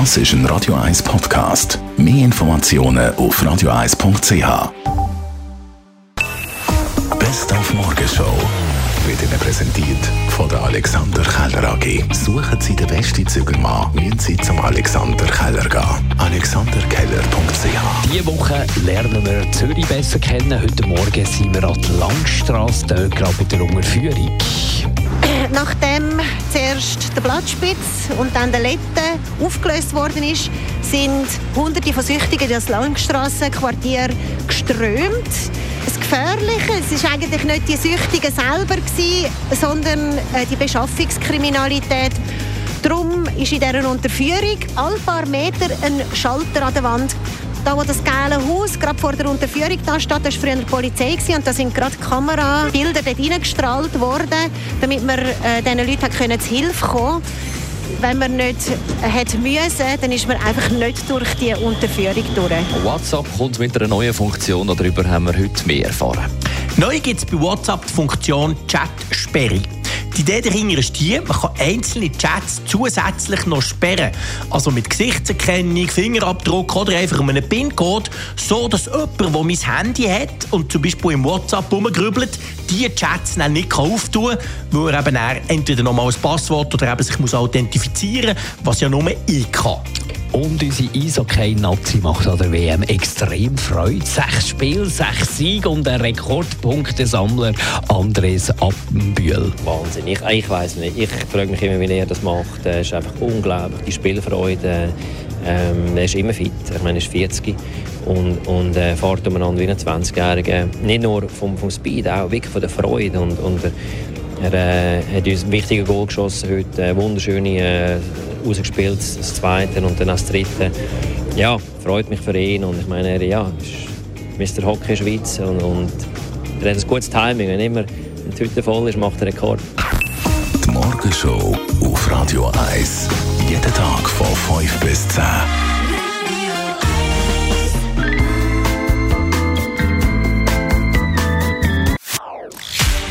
Das ist ein Radio 1 Podcast. Mehr Informationen auf radio1.ch. Best auf Morgenshow wird Ihnen präsentiert von der Alexander Keller AG. Suchen Sie den besten Zügelmann, müssen Sie zum Alexander Keller gehen. AlexanderKeller.ch Diese Woche lernen wir Zürich besser kennen. Heute Morgen sind wir an der Langstrasse, dort gerade bei der Unterführung. Nachdem zuerst der Blattspitz und dann der Lette aufgelöst worden ist, sind Hunderte von Süchtigen in das Langstrassenquartier geströmt. Das Gefährliche, es ist eigentlich nicht die Süchtigen selber gewesen, sondern äh, die Beschaffungskriminalität. Darum ist in dieser Unterführung alle paar Meter ein Schalter an der Wand da wo das geile Haus gerade vor der Unterführung da steht, das war früher die Polizei gewesen, und da sind gerade Kamerabilder dort reingestrahlt worden, damit man äh, diesen Leuten können zu Hilfe kommen wenn man nicht hätte müssen, dann ist man einfach nicht durch die Unterführung durch. WhatsApp kommt mit einer neuen Funktion, darüber haben wir heute mehr erfahren. Neu gibt es bei WhatsApp die Funktion Chat-Sperre. Die Idee dahinter ist die, man kann einzelne Chats zusätzlich noch sperren. Also mit Gesichtserkennung, Fingerabdruck oder einfach einem PIN-Code, so dass jemand, der mein Handy hat und zum Beispiel im WhatsApp rumgrübelt, die Chats dann nicht auftun kann, weil er eben entweder nochmal ein Passwort oder eben sich muss authentifizieren muss, was ja nur ich kann. Und unsere Eishockey-Nazi macht an der WM extrem Freude. Sechs Spiele, sechs Siege und ein Rekordpunktesammler Andres Appenbühl. Wahnsinn. Ich, ich weiß nicht. Ich frage mich immer, wie er das macht. Es ist einfach unglaublich. Die Spielfreude. Ähm, er ist immer fit. Ich meine, er ist 40 und, und äh, fährt umeinander wie ein 20-Jähriger. Nicht nur vom, vom Speed, auch wirklich von der Freude. Und, und er, er äh, hat uns ein wichtiges Goal geschossen heute. Eine wunderschöne äh, rausgespielt, das zweite und dann das dritte. Ja, freut mich für ihn und ich meine, ja, ist Mr. Hockey Schweiz und, und er hat ein gutes Timing. Wenn immer die Hütte voll ist, macht er Rekord. Die Morgenshow auf Radio 1. Jeden Tag von 5 bis 10.